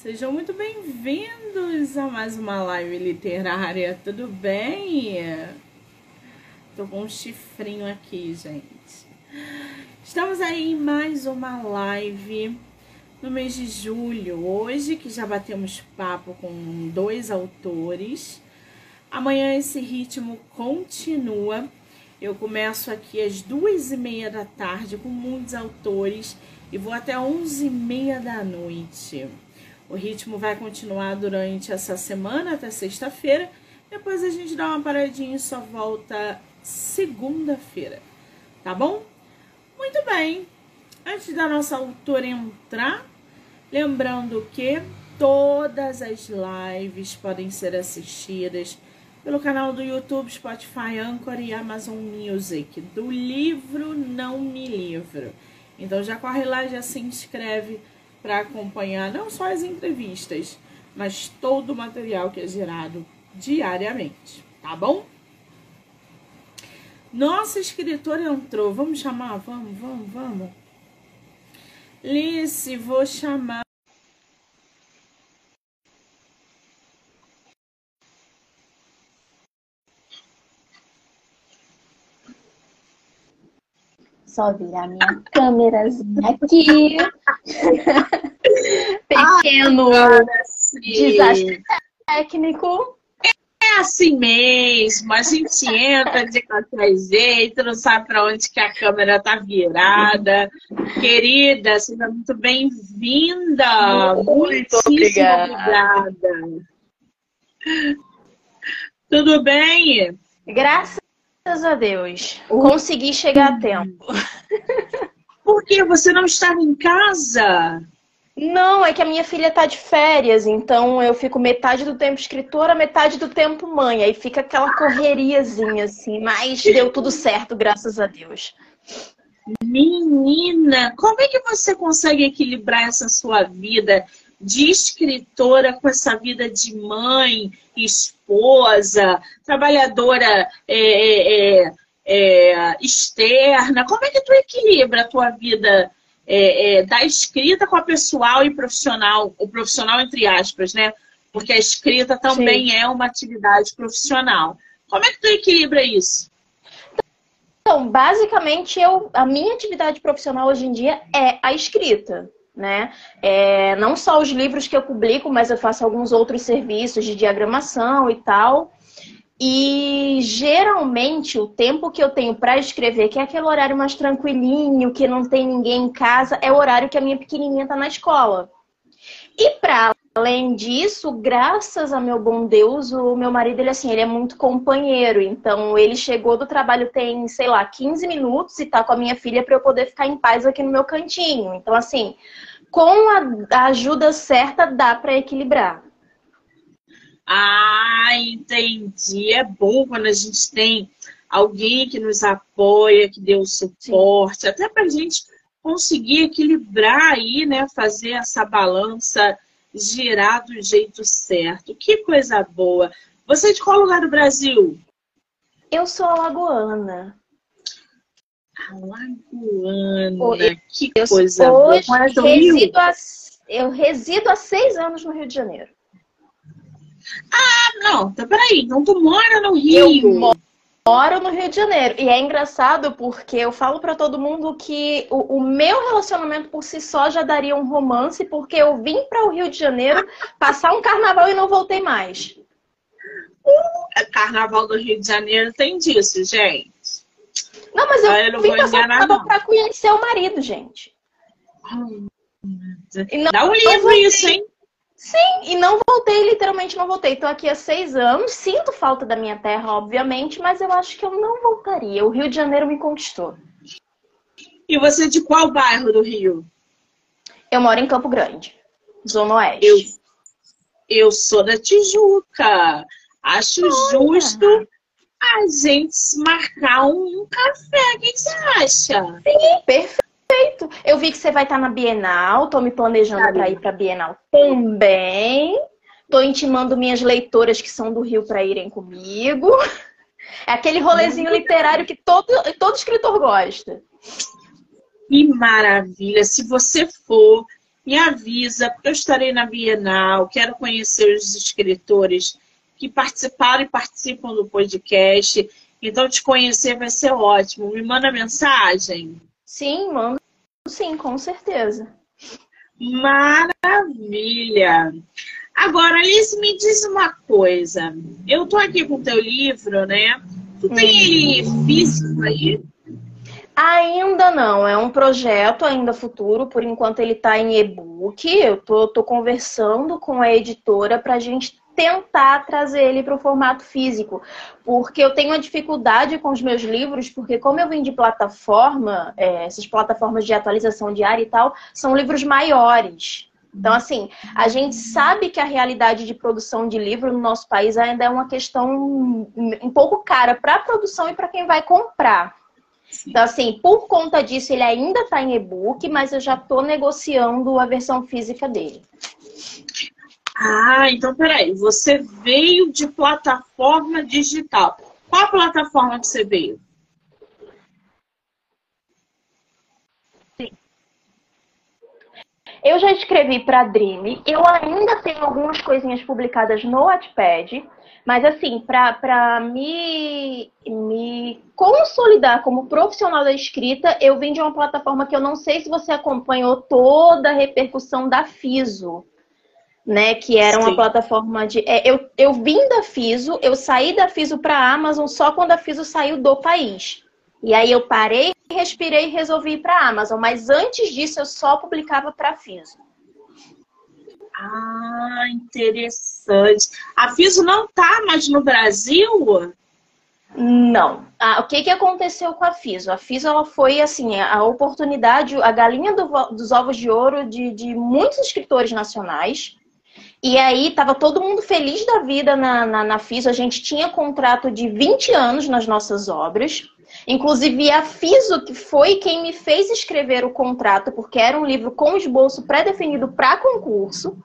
Sejam muito bem-vindos a mais uma live literária, tudo bem? Tô com um chifrinho aqui, gente. Estamos aí em mais uma live no mês de julho. Hoje, que já batemos papo com dois autores. Amanhã esse ritmo continua. Eu começo aqui às duas e meia da tarde com muitos autores e vou até onze e meia da noite. O ritmo vai continuar durante essa semana até sexta-feira. Depois a gente dá uma paradinha e só volta segunda-feira. Tá bom? Muito bem. Antes da nossa autora entrar, lembrando que todas as lives podem ser assistidas pelo canal do YouTube, Spotify, Anchor e Amazon Music, do livro Não Me Livro. Então já corre lá, já se inscreve para acompanhar não só as entrevistas, mas todo o material que é gerado diariamente, tá bom? Nossa escritora entrou, vamos chamar? Vamos, vamos, vamos. Lice, vou chamar. Só virar minha câmerazinha aqui. Pequeno desastre técnico. É assim mesmo, a gente entra de qualquer jeito, não sabe para onde que a câmera tá virada. Querida, seja muito bem-vinda. Muito obrigada. obrigada. Tudo bem? Graças Graças a Deus. Consegui chegar a tempo. Por que? Você não estava em casa? Não, é que a minha filha tá de férias, então eu fico metade do tempo escritora, metade do tempo mãe. Aí fica aquela correriazinha, assim, mas deu tudo certo, graças a Deus. Menina, como é que você consegue equilibrar essa sua vida de escritora com essa vida de mãe, esposa, trabalhadora é, é, é, é, externa? Como é que tu equilibra a tua vida é, é, da escrita com a pessoal e profissional, o profissional entre aspas, né? Porque a escrita também Sim. é uma atividade profissional. Como é que tu equilibra isso? Então, basicamente, eu, a minha atividade profissional hoje em dia é a escrita né? É, não só os livros que eu publico, mas eu faço alguns outros serviços de diagramação e tal. E geralmente o tempo que eu tenho para escrever, que é aquele horário mais tranquilinho, que não tem ninguém em casa, é o horário que a minha pequenininha está na escola. E para além disso, graças a meu bom Deus, o meu marido ele assim, ele é muito companheiro. Então ele chegou do trabalho tem, sei lá, 15 minutos e tá com a minha filha para eu poder ficar em paz aqui no meu cantinho. Então assim, com a ajuda certa dá para equilibrar. Ah, entendi. É bom quando a gente tem alguém que nos apoia, que dê o suporte, Sim. até para a gente conseguir equilibrar aí, né? Fazer essa balança girar do jeito certo. Que coisa boa. Você é de qual lugar do Brasil? Eu sou alagoana. Alagoana, que eu coisa hoje boa. Resido a, eu resido há seis anos no Rio de Janeiro. Ah, não, tá, peraí, então tu mora no Rio. Eu moro no Rio de Janeiro. E é engraçado porque eu falo para todo mundo que o, o, meu relacionamento por si só já daria um romance, porque eu vim para o Rio de Janeiro passar um carnaval e não voltei mais. Uh, carnaval do Rio de Janeiro tem disso, gente. Não, mas eu, eu vim passar carnaval para conhecer o marido, gente. Não, Dá um livro isso, hein? Sim, e não voltei, literalmente não voltei. Estou aqui há seis anos, sinto falta da minha terra, obviamente, mas eu acho que eu não voltaria. O Rio de Janeiro me conquistou. E você é de qual bairro do Rio? Eu moro em Campo Grande, Zona Oeste. Eu, eu sou da Tijuca. Acho Olha. justo a gente marcar um café. O que você acha? Sim, perfeito. Eu vi que você vai estar na Bienal, tô me planejando para ir para Bienal também. Tô intimando minhas leitoras que são do Rio para irem comigo. É aquele rolezinho literário que todo, todo escritor gosta. Que maravilha! Se você for, me avisa, porque eu estarei na Bienal, quero conhecer os escritores que participaram e participam do podcast. Então, te conhecer vai ser ótimo. Me manda mensagem. Sim, mando sim, com certeza. Maravilha! Agora, Alice, me diz uma coisa. Eu tô aqui com o teu livro, né? Tu tem ele físico aí? Ainda não, é um projeto ainda futuro, por enquanto ele está em e-book. Eu tô, tô conversando com a editora para a gente tentar trazer ele para o formato físico, porque eu tenho uma dificuldade com os meus livros, porque como eu vim de plataforma, é, essas plataformas de atualização diária e tal, são livros maiores. Então, assim, a gente sabe que a realidade de produção de livro no nosso país ainda é uma questão um pouco cara para a produção e para quem vai comprar. Então, assim, por conta disso, ele ainda está em e-book, mas eu já estou negociando a versão física dele. Ah, então peraí. Você veio de plataforma digital. Qual a plataforma que você veio? Eu já escrevi para a Dream. Eu ainda tenho algumas coisinhas publicadas no Wattpad. Mas, assim, para me, me consolidar como profissional da escrita, eu vim de uma plataforma que eu não sei se você acompanhou toda a repercussão da FISO. Né, que era uma Sim. plataforma de. É, eu, eu vim da FISO, eu saí da FISO para a Amazon só quando a FISO saiu do país. E aí eu parei, respirei e resolvi ir para a Amazon. Mas antes disso eu só publicava para a FISO. Ah, interessante. A FISO não está mais no Brasil? Não. Ah, o que, que aconteceu com a FISO? A FISO ela foi assim, a oportunidade, a galinha do, dos ovos de ouro de, de muitos escritores nacionais. E aí estava todo mundo feliz da vida na, na, na FISO. A gente tinha contrato de 20 anos nas nossas obras. Inclusive, a FISO, que foi quem me fez escrever o contrato, porque era um livro com esboço pré-definido para concurso.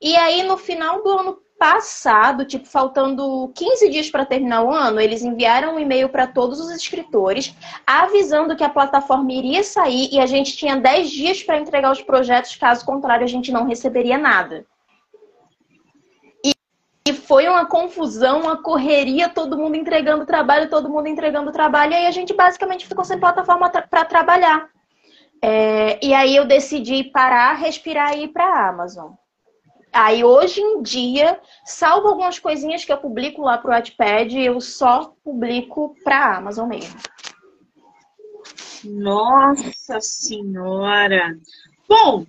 E aí, no final do ano passado, tipo, faltando 15 dias para terminar o ano, eles enviaram um e-mail para todos os escritores, avisando que a plataforma iria sair e a gente tinha 10 dias para entregar os projetos, caso contrário, a gente não receberia nada. E foi uma confusão, uma correria, todo mundo entregando trabalho, todo mundo entregando trabalho, e aí a gente basicamente ficou sem plataforma para trabalhar. É, e aí eu decidi parar, respirar e ir para a Amazon. Aí hoje em dia, salvo algumas coisinhas que eu publico lá pro Wattpad, eu só publico pra Amazon mesmo. Nossa Senhora! Bom,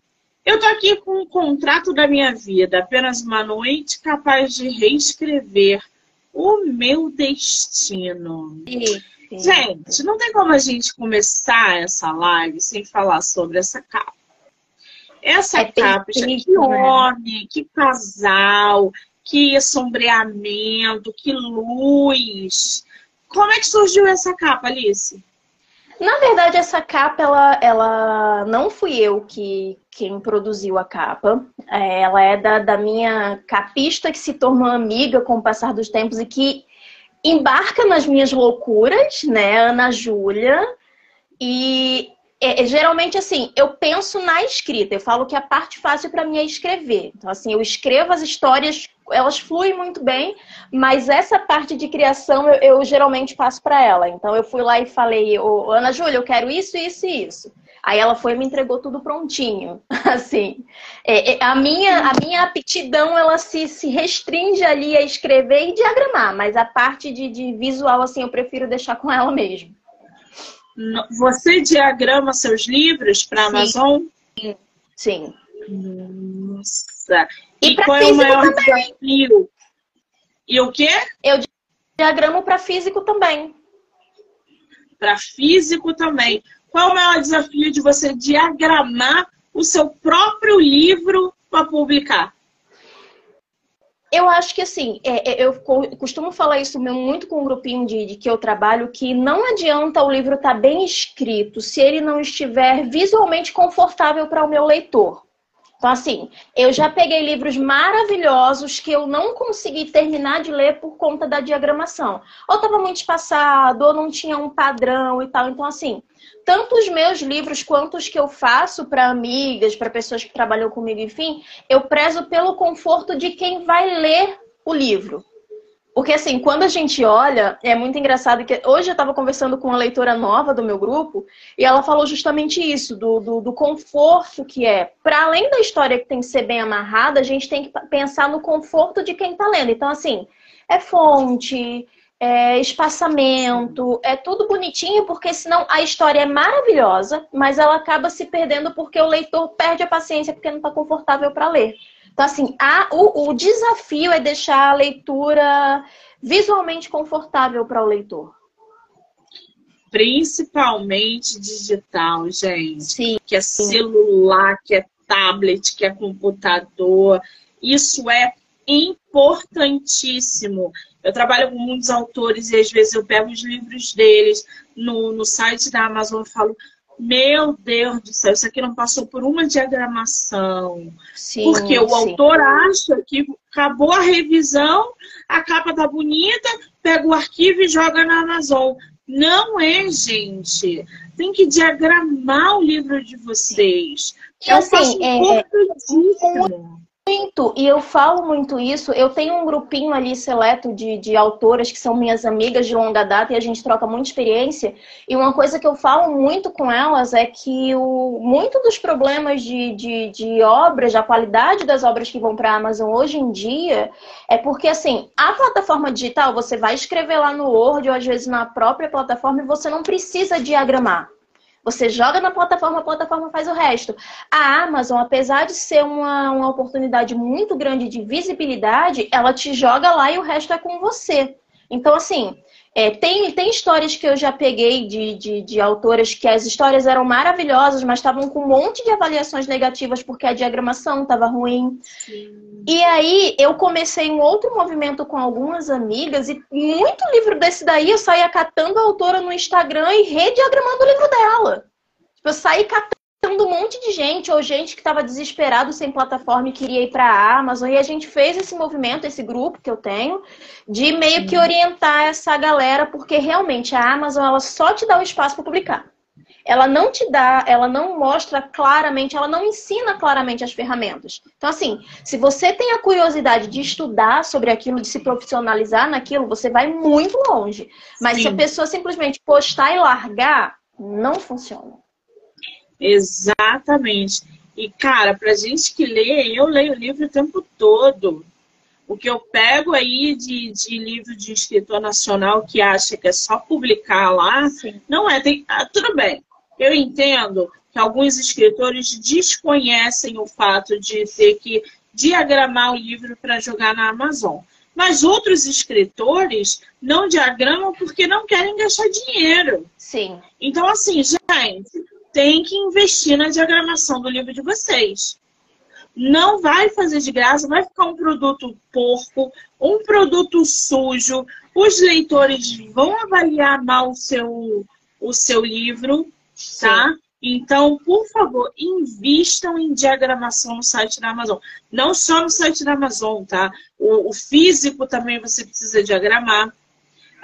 eu tô aqui com o contrato da minha vida, apenas uma noite capaz de reescrever o meu destino. Sim. Gente, não tem como a gente começar essa live sem falar sobre essa capa. Essa é capa, que né? homem, que casal, que sombreamento, que luz. Como é que surgiu essa capa, Alice? Na verdade, essa capa, ela, ela não fui eu que quem produziu a capa. É, ela é da, da minha capista que se tornou amiga com o passar dos tempos e que embarca nas minhas loucuras, né, Ana Júlia. E é, é, geralmente assim, eu penso na escrita. Eu falo que a parte fácil para mim é escrever. Então, assim, eu escrevo as histórias, elas fluem muito bem, mas essa parte de criação eu, eu geralmente passo para ela. Então, eu fui lá e falei, oh, Ana Júlia, eu quero isso, isso e isso. Aí ela foi e me entregou tudo prontinho. Assim, é, é, a, minha, a minha aptidão ela se, se restringe ali a escrever e diagramar, mas a parte de, de visual, assim, eu prefiro deixar com ela mesmo. Você diagrama seus livros para a Amazon? Sim. Nossa. E, e qual é o maior também. desafio? E o quê? Eu diagramo para físico também. Para físico também. Qual é o maior desafio de você diagramar o seu próprio livro para publicar? Eu acho que assim, é, é, eu costumo falar isso muito com um grupinho de, de que eu trabalho, que não adianta o livro estar tá bem escrito se ele não estiver visualmente confortável para o meu leitor. Então, assim, eu já peguei livros maravilhosos que eu não consegui terminar de ler por conta da diagramação. Ou estava muito espaçado, ou não tinha um padrão e tal. Então, assim, tanto os meus livros quanto os que eu faço para amigas, para pessoas que trabalham comigo, enfim, eu prezo pelo conforto de quem vai ler o livro. Porque, assim, quando a gente olha, é muito engraçado que hoje eu estava conversando com uma leitora nova do meu grupo e ela falou justamente isso, do, do, do conforto que é. Para além da história que tem que ser bem amarrada, a gente tem que pensar no conforto de quem está lendo. Então, assim, é fonte, é espaçamento, é tudo bonitinho, porque senão a história é maravilhosa, mas ela acaba se perdendo porque o leitor perde a paciência porque não está confortável para ler. Então, assim, a, o, o desafio é deixar a leitura visualmente confortável para o leitor. Principalmente digital, gente. Sim. Que é celular, que é tablet, que é computador. Isso é importantíssimo. Eu trabalho com muitos autores e às vezes eu pego os livros deles no, no site da Amazon e falo, meu Deus do céu, isso aqui não passou por uma diagramação. Sim, Porque o sim. autor acha que acabou a revisão, a capa tá bonita, pega o arquivo e joga na Amazon. Não é, gente. Tem que diagramar o livro de vocês. E, é um assim, é, importantíssimo. Muito, e eu falo muito isso. Eu tenho um grupinho ali seleto de, de autoras que são minhas amigas de longa data e a gente troca muita experiência. E uma coisa que eu falo muito com elas é que o, muito dos problemas de, de, de obras, da qualidade das obras que vão para a Amazon hoje em dia, é porque assim, a plataforma digital você vai escrever lá no Word ou às vezes na própria plataforma e você não precisa diagramar. Você joga na plataforma, a plataforma faz o resto. A Amazon, apesar de ser uma, uma oportunidade muito grande de visibilidade, ela te joga lá e o resto é com você. Então, assim, é, tem, tem histórias que eu já peguei de, de, de, autoras que as histórias eram maravilhosas, mas estavam com um monte de avaliações negativas porque a diagramação estava ruim. Sim. E aí eu comecei um outro movimento com algumas amigas e muito livro desse daí eu saía catando a autora no Instagram e rediagramando o livro dela. Tipo, eu saí catando um monte de gente, ou gente que estava desesperado sem plataforma e queria ir para a Amazon, e a gente fez esse movimento, esse grupo que eu tenho, de meio que orientar essa galera, porque realmente a Amazon ela só te dá o espaço para publicar. Ela não te dá, ela não mostra claramente, ela não ensina claramente as ferramentas. Então, assim, se você tem a curiosidade de estudar sobre aquilo, de se profissionalizar naquilo, você vai muito longe. Mas Sim. se a pessoa simplesmente postar e largar, não funciona. Exatamente. E, cara, pra gente que lê, eu leio o livro o tempo todo. O que eu pego aí de, de livro de escritor nacional que acha que é só publicar lá, Sim. não é. Tem, ah, tudo bem, eu entendo que alguns escritores desconhecem o fato de ter que diagramar o livro para jogar na Amazon. Mas outros escritores não diagramam porque não querem gastar dinheiro. Sim. Então, assim, gente, tem que investir na diagramação do livro de vocês. Não vai fazer de graça, vai ficar um produto porco, um produto sujo. Os leitores vão avaliar mal o seu, o seu livro, tá? Sim. Então, por favor, invistam em diagramação no site da Amazon. Não só no site da Amazon, tá? O, o físico também você precisa diagramar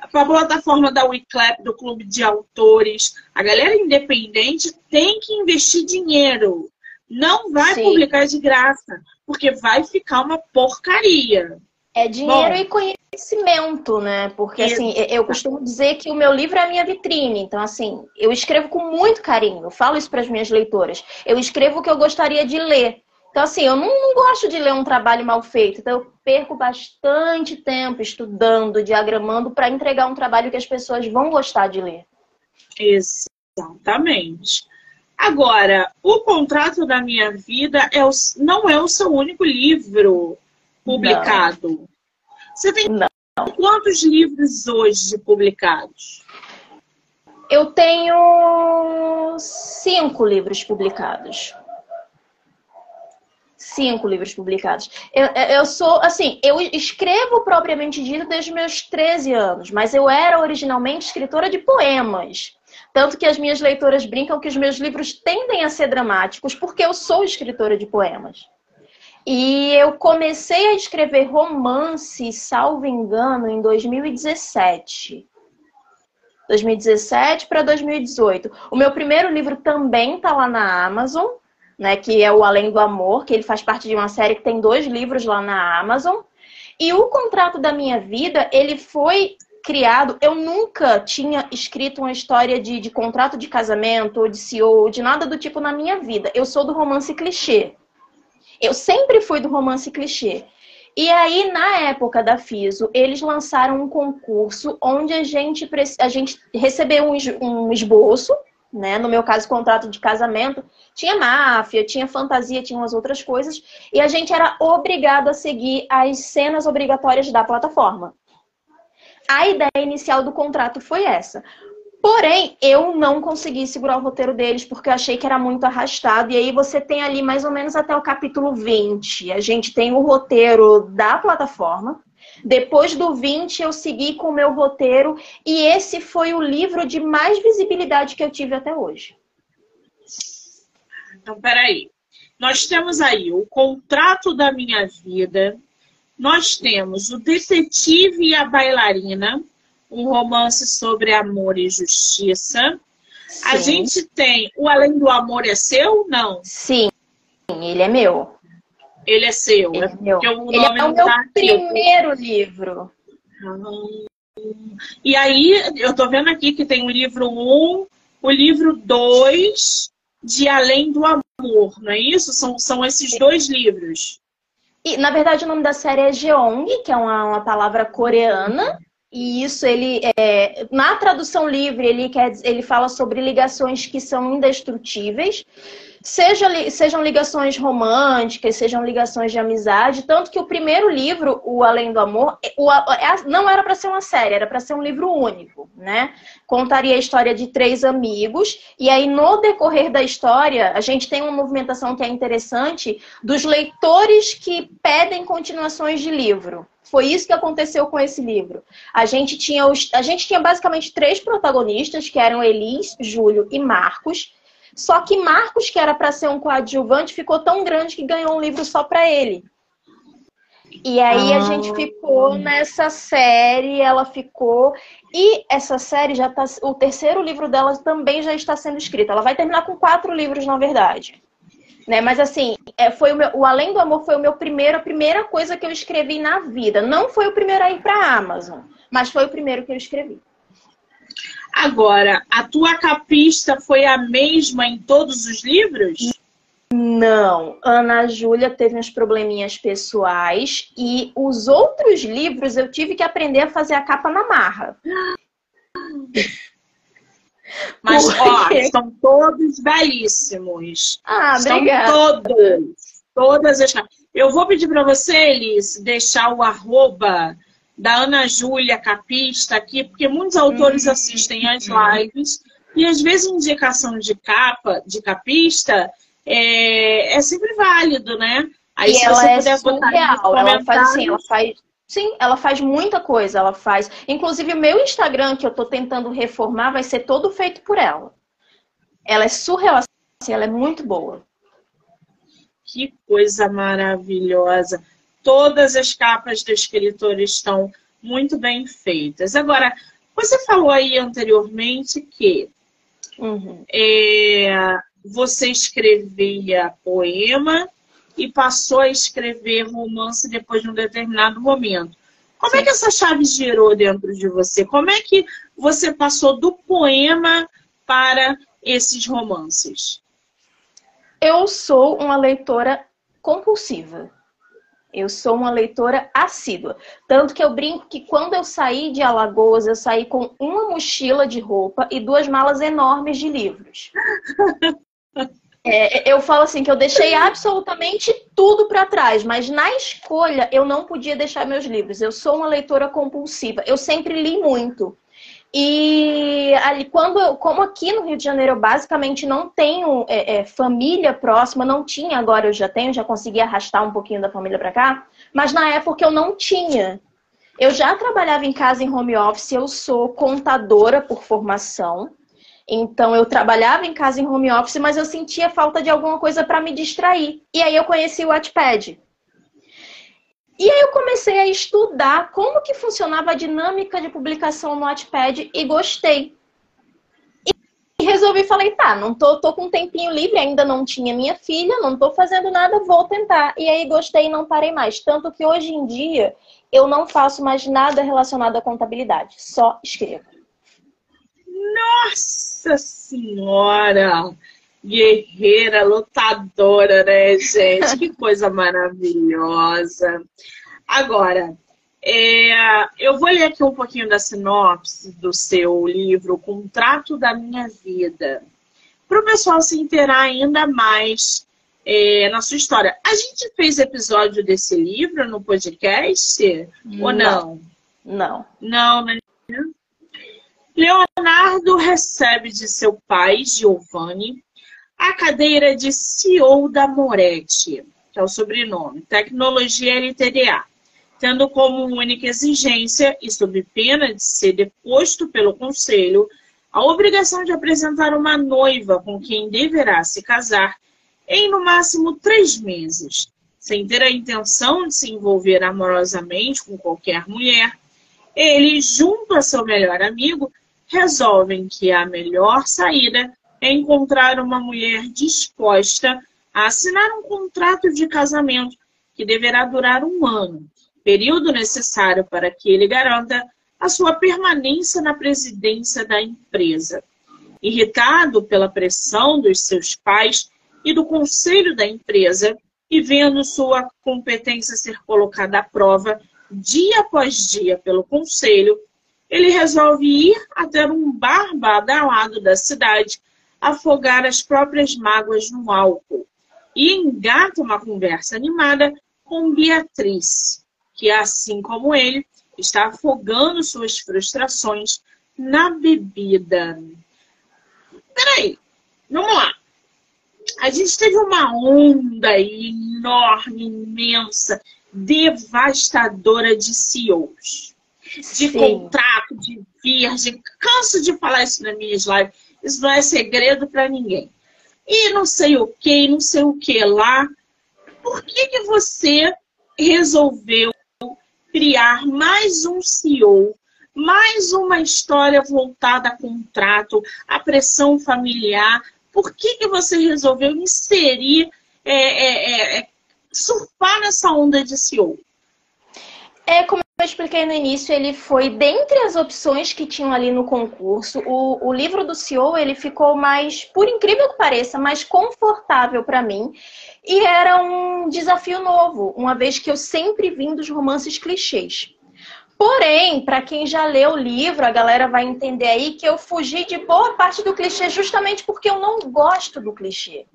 a plataforma da WeClap, do Clube de Autores, a galera independente tem que investir dinheiro. Não vai Sim. publicar de graça, porque vai ficar uma porcaria. É dinheiro Bom, e conhecimento, né? Porque assim, eu costumo dizer que o meu livro é a minha vitrine. Então, assim, eu escrevo com muito carinho. Eu falo isso para as minhas leitoras. Eu escrevo o que eu gostaria de ler. Então, assim, eu não, não, gosto de ler um trabalho mal feito. Então, eu perco bastante tempo estudando, diagramando, para entregar um trabalho que as pessoas vão gostar de ler. Exatamente. Agora, o contrato da minha vida é o, não é o seu único livro publicado. Não. Você tem não. quantos livros hoje publicados? Eu tenho cinco livros publicados cinco livros publicados. Eu, eu sou, assim, eu escrevo propriamente dito desde meus 13 anos, mas eu era originalmente escritora de poemas. Tanto que as minhas leitoras brincam que os meus livros tendem a ser dramáticos porque eu sou escritora de poemas. E eu comecei a escrever romance, salvo engano, em 2017. 2017 para 2018. O meu primeiro livro também está lá na Amazon, né, que é o Além do Amor, que ele faz parte de uma série que tem dois livros lá na Amazon. E o contrato da minha vida, ele foi criado. Eu nunca tinha escrito uma história de, de contrato de casamento, ou de CEO, de nada do tipo na minha vida. Eu sou do romance clichê. Eu sempre fui do romance clichê. E aí, na época da FISO, eles lançaram um concurso onde a gente, a gente recebeu um esboço, né? No meu caso, contrato de casamento. Tinha máfia, tinha fantasia, tinha umas outras coisas. E a gente era obrigado a seguir as cenas obrigatórias da plataforma. A ideia inicial do contrato foi essa. Porém, eu não consegui segurar o roteiro deles porque eu achei que era muito arrastado. E aí você tem ali mais ou menos até o capítulo 20. A gente tem o roteiro da plataforma. Depois do 20, eu segui com o meu roteiro. E esse foi o livro de mais visibilidade que eu tive até hoje. Então, peraí. Nós temos aí o contrato da minha vida. Nós temos o detetive e a bailarina um romance sobre amor e justiça. Sim. A gente tem O Além do Amor é Seu? Não. Sim, ele é meu. Ele é seu. Ele é, meu. O ele é o meu tá primeiro aqui. livro. E aí, eu tô vendo aqui que tem o livro 1, um, o livro 2 de Além do Amor, não é isso? São, são esses dois livros. E, na verdade, o nome da série é Jeong, que é uma, uma palavra coreana, e isso ele é, na tradução livre ele quer ele fala sobre ligações que são indestrutíveis, seja, sejam ligações românticas, sejam ligações de amizade, tanto que o primeiro livro, o Além do Amor, o, é, não era para ser uma série, era para ser um livro único, né? Contaria a história de três amigos e aí no decorrer da história a gente tem uma movimentação que é interessante dos leitores que pedem continuações de livro. Foi isso que aconteceu com esse livro. A gente tinha, os, a gente tinha basicamente três protagonistas, que eram Elis, Júlio e Marcos. Só que Marcos, que era para ser um coadjuvante, ficou tão grande que ganhou um livro só para ele. E aí ah. a gente ficou nessa série, ela ficou. E essa série já tá. O terceiro livro dela também já está sendo escrito. Ela vai terminar com quatro livros, na verdade. Né? Mas assim, é, foi o, meu, o Além do Amor foi o meu primeiro, a primeira coisa que eu escrevi na vida. Não foi o primeiro a ir para a Amazon, mas foi o primeiro que eu escrevi. Agora, a tua capista foi a mesma em todos os livros? Não, Ana Júlia teve uns probleminhas pessoais e os outros livros eu tive que aprender a fazer a capa na marra. Mas, ó, são todos belíssimos. Ah, são obrigada. todos. Todas as. Eu vou pedir para você, Elis, deixar o arroba da Ana Júlia Capista aqui, porque muitos autores uhum. assistem às lives e às vezes indicação de capa, de capista, é, é sempre válido, né? Aí e se ela é puder surreal. Ela faz assim, ela faz Sim, ela faz muita coisa, ela faz. Inclusive, o meu Instagram, que eu estou tentando reformar, vai ser todo feito por ela. Ela é surreal, assim, ela é muito boa. Que coisa maravilhosa. Todas as capas do escritor estão muito bem feitas. Agora, você falou aí anteriormente que uhum. é, você escrevia poema e passou a escrever romance depois de um determinado momento. Como é que essa chave girou dentro de você? Como é que você passou do poema para esses romances? Eu sou uma leitora compulsiva. Eu sou uma leitora assídua. Tanto que eu brinco que quando eu saí de Alagoas, eu saí com uma mochila de roupa e duas malas enormes de livros. É, eu falo assim que eu deixei absolutamente tudo para trás, mas na escolha eu não podia deixar meus livros. Eu sou uma leitora compulsiva. Eu sempre li muito. E ali, quando, como aqui no Rio de Janeiro eu basicamente não tenho é, é, família próxima, não tinha, agora eu já tenho, já consegui arrastar um pouquinho da família para cá, mas na época eu não tinha. Eu já trabalhava em casa em home office, eu sou contadora por formação. Então eu trabalhava em casa em home office, mas eu sentia falta de alguma coisa para me distrair. E aí eu conheci o Wattpad. E aí eu comecei a estudar como que funcionava a dinâmica de publicação no Wattpad e gostei. E resolvi, falei, tá, não tô, tô com um tempinho livre, ainda não tinha minha filha, não tô fazendo nada, vou tentar. E aí gostei e não parei mais. Tanto que hoje em dia eu não faço mais nada relacionado à contabilidade, só escrevo. Nossa Senhora! Guerreira, lutadora, né, gente? Que coisa maravilhosa. Agora, é, eu vou ler aqui um pouquinho da sinopse do seu livro, Contrato da Minha Vida, para o pessoal se inteirar ainda mais é, na sua história. A gente fez episódio desse livro no podcast? Não. Ou não? Não. Não, né? Leonardo recebe de seu pai, Giovanni, a cadeira de CEO da Moretti, que é o sobrenome, Tecnologia LTDA tendo como única exigência, e sob pena de ser deposto pelo Conselho, a obrigação de apresentar uma noiva com quem deverá se casar em no máximo três meses, sem ter a intenção de se envolver amorosamente com qualquer mulher. Ele, junto a seu melhor amigo, resolvem que a melhor saída é encontrar uma mulher disposta a assinar um contrato de casamento que deverá durar um ano período necessário para que ele garanta a sua permanência na presidência da empresa. Irritado pela pressão dos seus pais e do conselho da empresa, e vendo sua competência ser colocada à prova dia após dia pelo conselho, ele resolve ir até um bar badalado da cidade, afogar as próprias mágoas no álcool e engata uma conversa animada com Beatriz, que, assim como ele, está afogando suas frustrações na bebida. Peraí, vamos lá. A gente teve uma onda enorme, imensa, devastadora de CEOs, de Sim. contrato, de virgem. Canso de falar isso nas minhas lives. Isso não é segredo para ninguém. E não sei o que, não sei o que lá. Por que, que você resolveu criar mais um CEO, mais uma história voltada a contrato, a pressão familiar. Por que, que você resolveu inserir, é, é, é, é surfar nessa onda de CEO? É, como eu expliquei no início, ele foi dentre as opções que tinham ali no concurso. O, o livro do CEO, ele ficou mais, por incrível que pareça, mais confortável para mim. E era um desafio novo, uma vez que eu sempre vim dos romances clichês. Porém, para quem já leu o livro, a galera vai entender aí que eu fugi de boa parte do clichê justamente porque eu não gosto do clichê.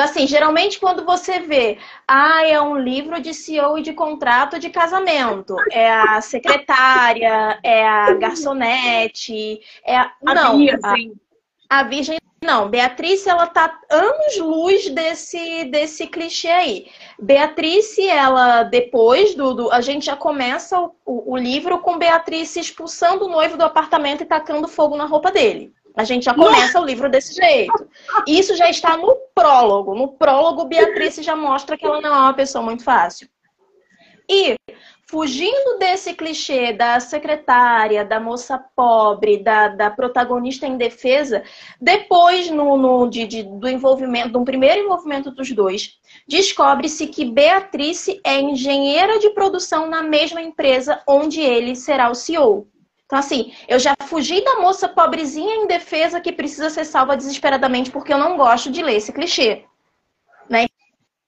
Então, assim, geralmente quando você vê, ah, é um livro de CEO e de contrato de casamento, é a secretária, é a garçonete, é a. a não, virgem. A, a virgem não, Beatriz, ela tá anos luz desse, desse clichê aí. Beatriz, ela, depois do, do A gente já começa o, o, o, livro com Beatriz expulsando o noivo do apartamento e tacando fogo na roupa dele. A gente já começa o livro desse jeito. Isso já está no prólogo. No prólogo, Beatriz já mostra que ela não é uma pessoa muito fácil. E fugindo desse clichê da secretária, da moça pobre, da, da protagonista em defesa, depois no, no de, de, do envolvimento, do primeiro envolvimento dos dois, descobre-se que Beatrice é engenheira de produção na mesma empresa onde ele será o CEO. Então, assim, eu já fugi da moça pobrezinha em defesa que precisa ser salva desesperadamente porque eu não gosto de ler esse clichê. Né?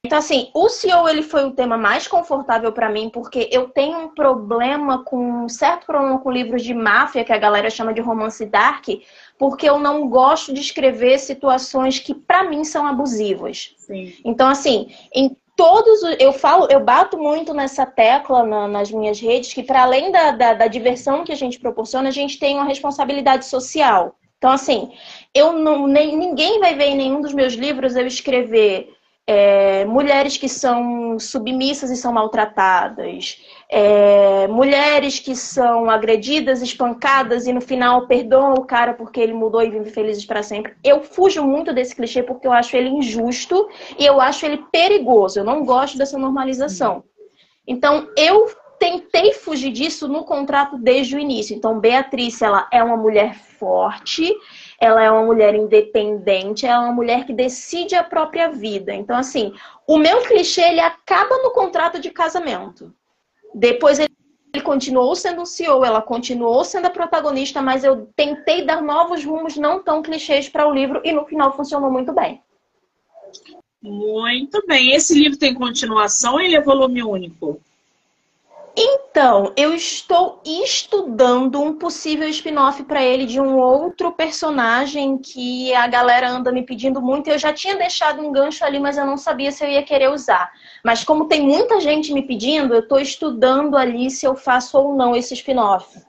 Então, assim, o CEO ele foi o tema mais confortável para mim, porque eu tenho um problema com um certo problema com livros de máfia, que a galera chama de romance dark, porque eu não gosto de escrever situações que para mim são abusivas. Sim. Então, assim, em todos eu falo, eu bato muito nessa tecla na, nas minhas redes que para além da, da, da diversão que a gente proporciona, a gente tem uma responsabilidade social. Então, assim, eu não, nem, ninguém vai ver em nenhum dos meus livros eu escrever é, mulheres que são submissas e são maltratadas, é, mulheres que são agredidas, espancadas e no final perdoam o cara porque ele mudou e vive felizes para sempre. Eu fujo muito desse clichê porque eu acho ele injusto e eu acho ele perigoso. Eu não gosto dessa normalização. Então, eu tentei fugir disso no contrato desde o início. Então, Beatriz, ela é uma mulher forte, ela é uma mulher independente, ela é uma mulher que decide a própria vida. Então, assim, o meu clichê, ele acaba no contrato de casamento. Depois ele ele continuou sendo um CEO, ela continuou sendo a protagonista, mas eu tentei dar novos rumos não tão clichês para o livro e no final funcionou muito bem. Muito bem. Esse livro tem continuação ou ele é volume único? Então, eu estou estudando um possível spin-off para ele de um outro personagem que a galera anda me pedindo muito. Eu já tinha deixado um gancho ali, mas eu não sabia se eu ia querer usar. Mas como tem muita gente me pedindo, eu estou estudando ali se eu faço ou não esse spin-off.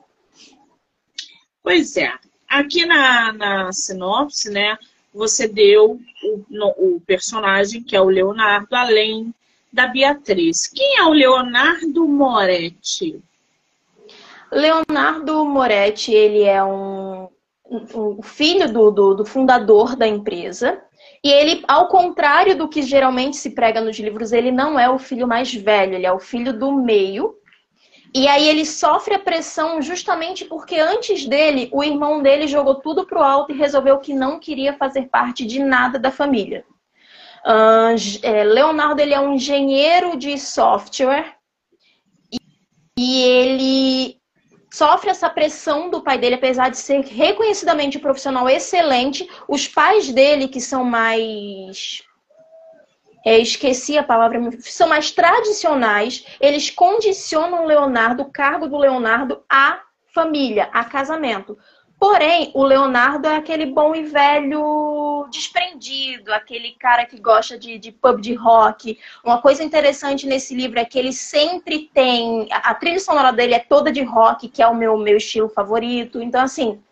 Pois é. Aqui na, na sinopse, né, você deu o, no, o personagem, que é o Leonardo, além da Beatriz. Quem é o Leonardo Moretti? Leonardo Moretti, ele é um, um filho do, do, do, fundador da empresa. E ele, ao contrário do que geralmente se prega nos livros, ele não é o filho mais velho, ele é o filho do meio. E aí ele sofre a pressão justamente porque antes dele, o irmão dele jogou tudo pro alto e resolveu que não queria fazer parte de nada da família. Uh, Leonardo ele é um engenheiro de software e, ele sofre essa pressão do pai dele, apesar de ser reconhecidamente um profissional excelente. Os pais dele, que são mais. É, esqueci a palavra, são mais tradicionais, eles condicionam Leonardo, o cargo do Leonardo, à família, a casamento. Porém, o Leonardo é aquele bom e velho desprendido, aquele cara que gosta de, de pub de rock. Uma coisa interessante nesse livro é que ele sempre tem. A trilha sonora dele é toda de rock, que é o meu, meu estilo favorito. Então, assim,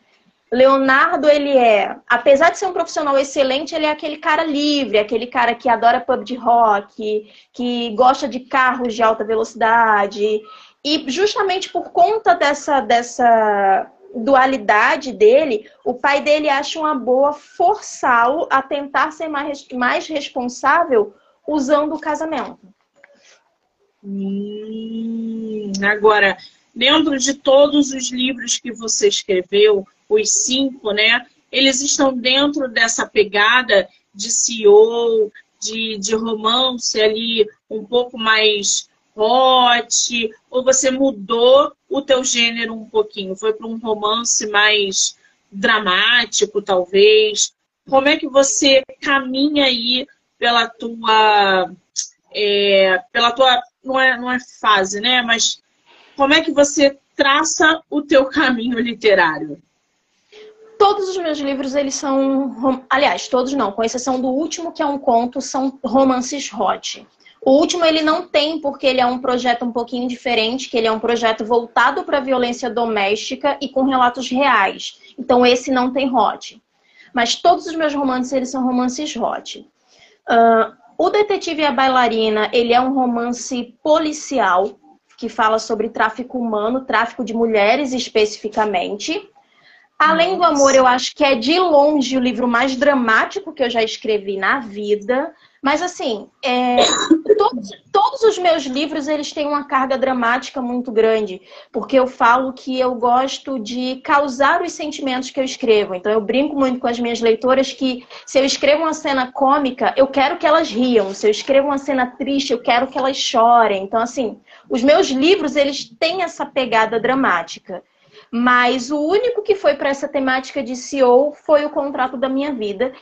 Leonardo, ele é, apesar de ser um profissional excelente, ele é aquele cara livre, aquele cara que adora pub de rock, que gosta de carros de alta velocidade. E justamente por conta dessa, dessa dualidade dele, o pai dele acha uma boa forçá-lo a tentar ser mais, mais responsável usando o casamento. Hum, agora, dentro de todos os livros que você escreveu, os cinco, né? Eles estão dentro dessa pegada de CEO, de, de romance ali um pouco mais hot, ou você mudou o teu gênero um pouquinho? Foi para um romance mais dramático, talvez? Como é que você caminha aí pela tua. É, pela tua. Não é, não é fase, né? Mas como é que você traça o teu caminho literário? Todos os meus livros, eles são. Aliás, todos não, com exceção do último, que é um conto, são romances hot. O último ele não tem, porque ele é um projeto um pouquinho diferente, que ele é um projeto voltado para a violência doméstica e com relatos reais. Então esse não tem hot. Mas todos os meus romances, eles são romances hot. Uh, o Detetive e a Bailarina, ele é um romance policial, que fala sobre tráfico humano, tráfico de mulheres especificamente. Além do amor, eu acho que é de longe o livro mais dramático que eu já escrevi na vida. Mas assim, é, todos, todos os meus livros eles têm uma carga dramática muito grande, porque eu falo que eu gosto de causar os sentimentos que eu escrevo. Então eu brinco muito com as minhas leitoras que se eu escrevo uma cena cômica, eu quero que elas riam. Se eu escrevo uma cena triste, eu quero que elas chorem. Então assim, os meus livros eles têm essa pegada dramática. Mas o único que foi para essa temática de CEO foi o contrato da minha vida.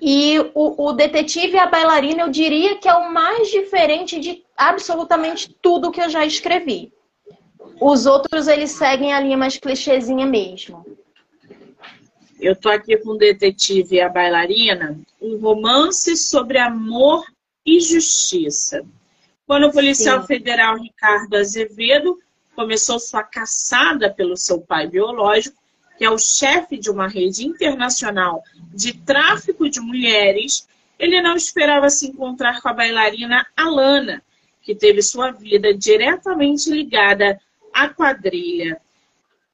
E o, o, detetive e a bailarina, eu diria que é o mais diferente de absolutamente tudo que eu já escrevi. Os outros, eles seguem a linha mais clichêzinha mesmo. Eu tô aqui com o detetive e a bailarina, um romance sobre amor e justiça. Quando o policial Sim. federal Ricardo Azevedo começou sua caçada pelo seu pai biológico, que é o chefe de uma rede internacional de tráfico de mulheres, ele não esperava se encontrar com a bailarina Alana, que teve sua vida diretamente ligada à quadrilha.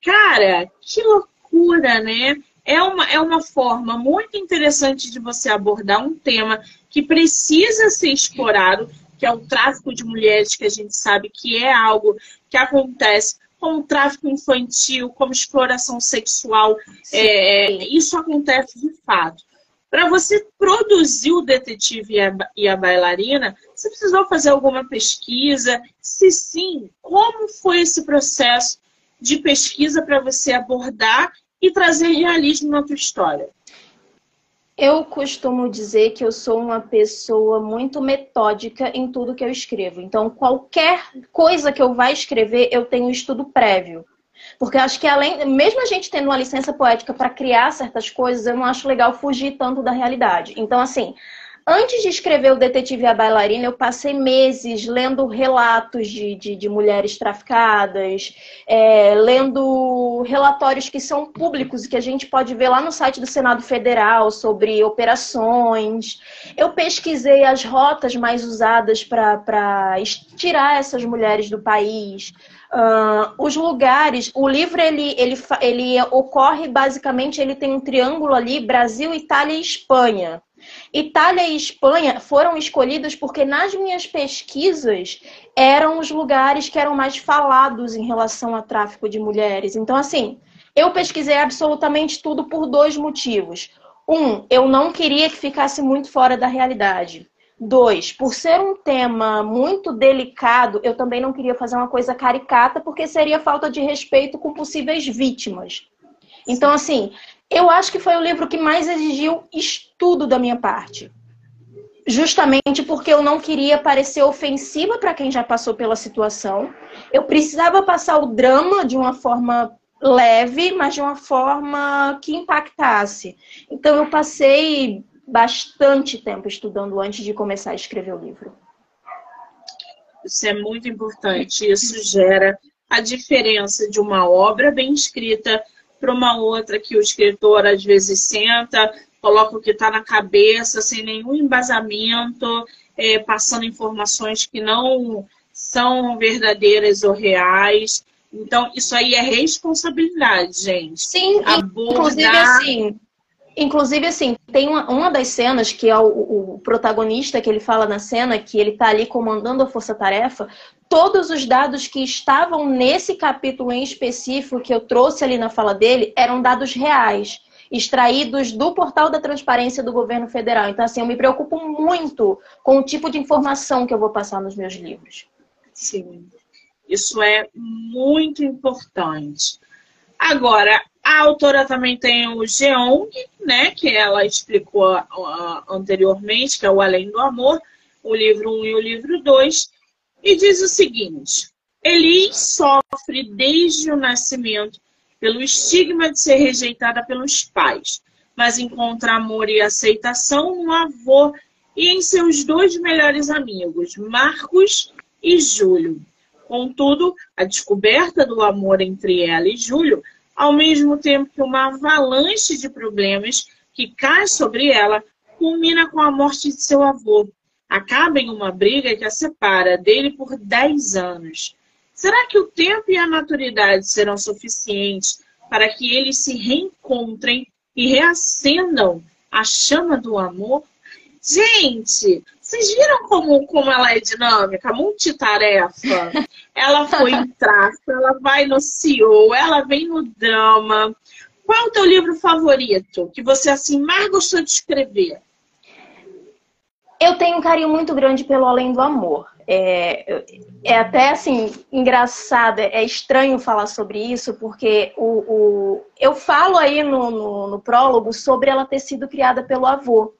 Cara, que loucura, né? É uma, é uma forma muito interessante de você abordar um tema que precisa ser explorado, que é o tráfico de mulheres, que a gente sabe que é algo que acontece como tráfico infantil, como exploração sexual. É, isso acontece de fato. Para você produzir o detetive e a, e a, bailarina, você precisou fazer alguma pesquisa? Se sim, como foi esse processo de pesquisa para você abordar e trazer realismo na tua história? Eu costumo dizer que eu sou uma pessoa muito metódica em tudo que eu escrevo. Então, qualquer coisa que eu vá escrever, eu tenho um estudo prévio. Porque eu acho que além, mesmo a gente tendo uma licença poética para criar certas coisas, eu não acho legal fugir tanto da realidade. Então, assim, Antes de escrever O Detetive e a Bailarina, eu passei meses lendo relatos de, de, de mulheres traficadas, é, lendo relatórios que são públicos e que a gente pode ver lá no site do Senado Federal sobre operações. Eu pesquisei as rotas mais usadas para tirar essas mulheres do país. Uh, os lugares, o livro ele, ele, ele ocorre basicamente, ele tem um triângulo ali, Brasil, Itália e Espanha. Itália e Espanha foram escolhidos porque nas minhas pesquisas eram os lugares que eram mais falados em relação a tráfico de mulheres. Então, assim, eu pesquisei absolutamente tudo por dois motivos. Um, eu não queria que ficasse muito fora da realidade. Dois, por ser um tema muito delicado, eu também não queria fazer uma coisa caricata, porque seria falta de respeito com possíveis vítimas. Então, assim, eu acho que foi o livro que mais exigiu estudo da minha parte. Justamente porque eu não queria parecer ofensiva para quem já passou pela situação. Eu precisava passar o drama de uma forma leve, mas de uma forma que impactasse. Então eu passei bastante tempo estudando antes de começar a escrever o livro. Isso é muito importante. Isso gera a diferença de uma obra bem escrita para uma outra que o escritor às vezes senta, coloca o que está na cabeça, sem nenhum embasamento, é, passando informações que não são verdadeiras ou reais. Então, isso aí é responsabilidade, gente. Sim, Abordar... inclusive assim, Inclusive, assim, tem uma, uma das cenas que é o, o, protagonista que ele fala na cena, que ele está ali comandando a força-tarefa, todos os dados que estavam nesse capítulo em específico que eu trouxe ali na fala dele eram dados reais, extraídos do portal da transparência do governo federal. Então, assim, eu me preocupo muito com o tipo de informação que eu vou passar nos meus livros. Sim, isso é muito importante. Agora, a autora também tem o Geong, né, que ela explicou uh, anteriormente, que é o Além do Amor, o livro 1 e o livro 2, e diz o seguinte: Elis sofre desde o nascimento pelo estigma de ser rejeitada pelos pais, mas encontra amor e aceitação no avô e em seus dois melhores amigos, Marcos e Júlio. Contudo, a descoberta do amor entre ela e Júlio ao mesmo tempo que uma avalanche de problemas que cai sobre ela culmina com a morte de seu avô. Acaba em uma briga que a separa dele por 10 anos. Será que o tempo e a maturidade serão suficientes para que eles se reencontrem e reacendam a chama do amor? Gente, vocês viram como, como ela é dinâmica, multitarefa? Ela foi em tráfico, ela vai no CEO, ela vem no drama. Qual é o teu livro favorito que você assim mais gostou de escrever? Eu tenho um carinho muito grande pelo Além do Amor. É, é até assim engraçado, é estranho falar sobre isso, porque o, o eu falo aí no, no, no prólogo sobre ela ter sido criada pelo avô.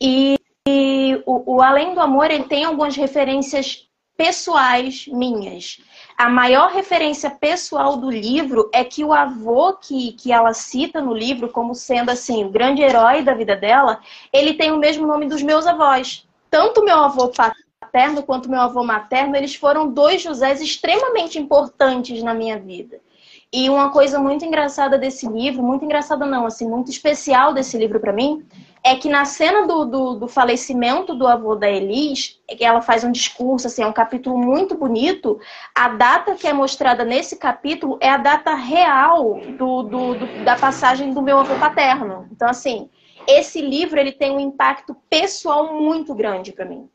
E, e o, o, Além do Amor, ele tem algumas referências pessoais minhas. A maior referência pessoal do livro é que o avô que, que ela cita no livro como sendo assim o grande herói da vida dela, ele tem o mesmo nome dos meus avós. Tanto meu avô paterno quanto meu avô materno, eles foram dois Josés extremamente importantes na minha vida. E uma coisa muito engraçada desse livro, muito engraçada não, assim, muito especial desse livro para mim, é que na cena do, do, do, falecimento do avô da Elis, que ela faz um discurso, assim, é um capítulo muito bonito. A data que é mostrada nesse capítulo é a data real do, do, do da passagem do meu avô paterno. Então, assim, esse livro ele tem um impacto pessoal muito grande para mim.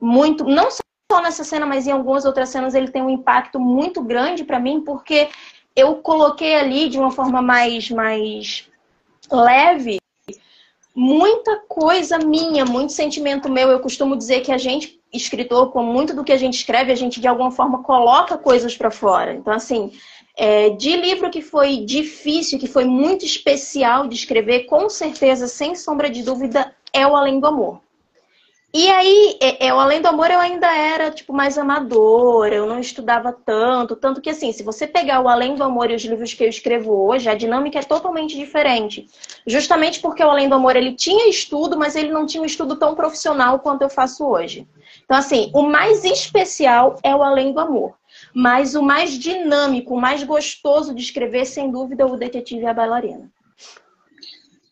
Muito, não só nessa cena, mas em algumas outras cenas ele tem um impacto muito grande para mim, porque eu coloquei ali de uma forma mais, mais leve muita coisa minha, muito sentimento meu. Eu costumo dizer que a gente, escritor, com muito do que a gente escreve, a gente de alguma forma coloca coisas para fora. Então, assim, é, de livro que foi difícil, que foi muito especial de escrever, com certeza, sem sombra de dúvida, é o Além do Amor. E aí, é, é, o Além do Amor eu ainda era, tipo, mais amadora, eu não estudava tanto, tanto que, assim, se você pegar o Além do Amor e os livros que eu escrevo hoje, a dinâmica é totalmente diferente. Justamente porque o Além do Amor, ele tinha estudo, mas ele não tinha um estudo tão profissional quanto eu faço hoje. Então, assim, o mais especial é o Além do Amor. Mas o mais dinâmico, o mais gostoso de escrever, sem dúvida, é o Detetive e a Bailarina.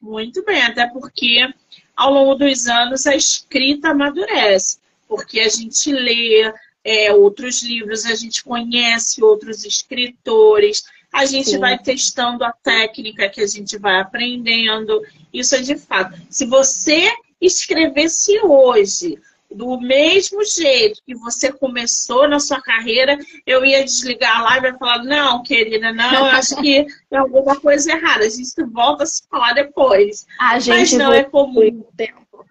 Muito bem, até porque ao longo dos anos a escrita amadurece, porque a gente lê é, outros livros, a gente conhece outros escritores, a gente Sim. vai testando a técnica que a gente vai aprendendo. Isso é de fato. Se você escrevesse hoje do mesmo jeito que você começou na sua carreira, eu ia desligar a live e falar, não, querida, não, eu acho que tem alguma coisa errada. A gente volta a se falar depois. A gente Mas não é comum. Tempo.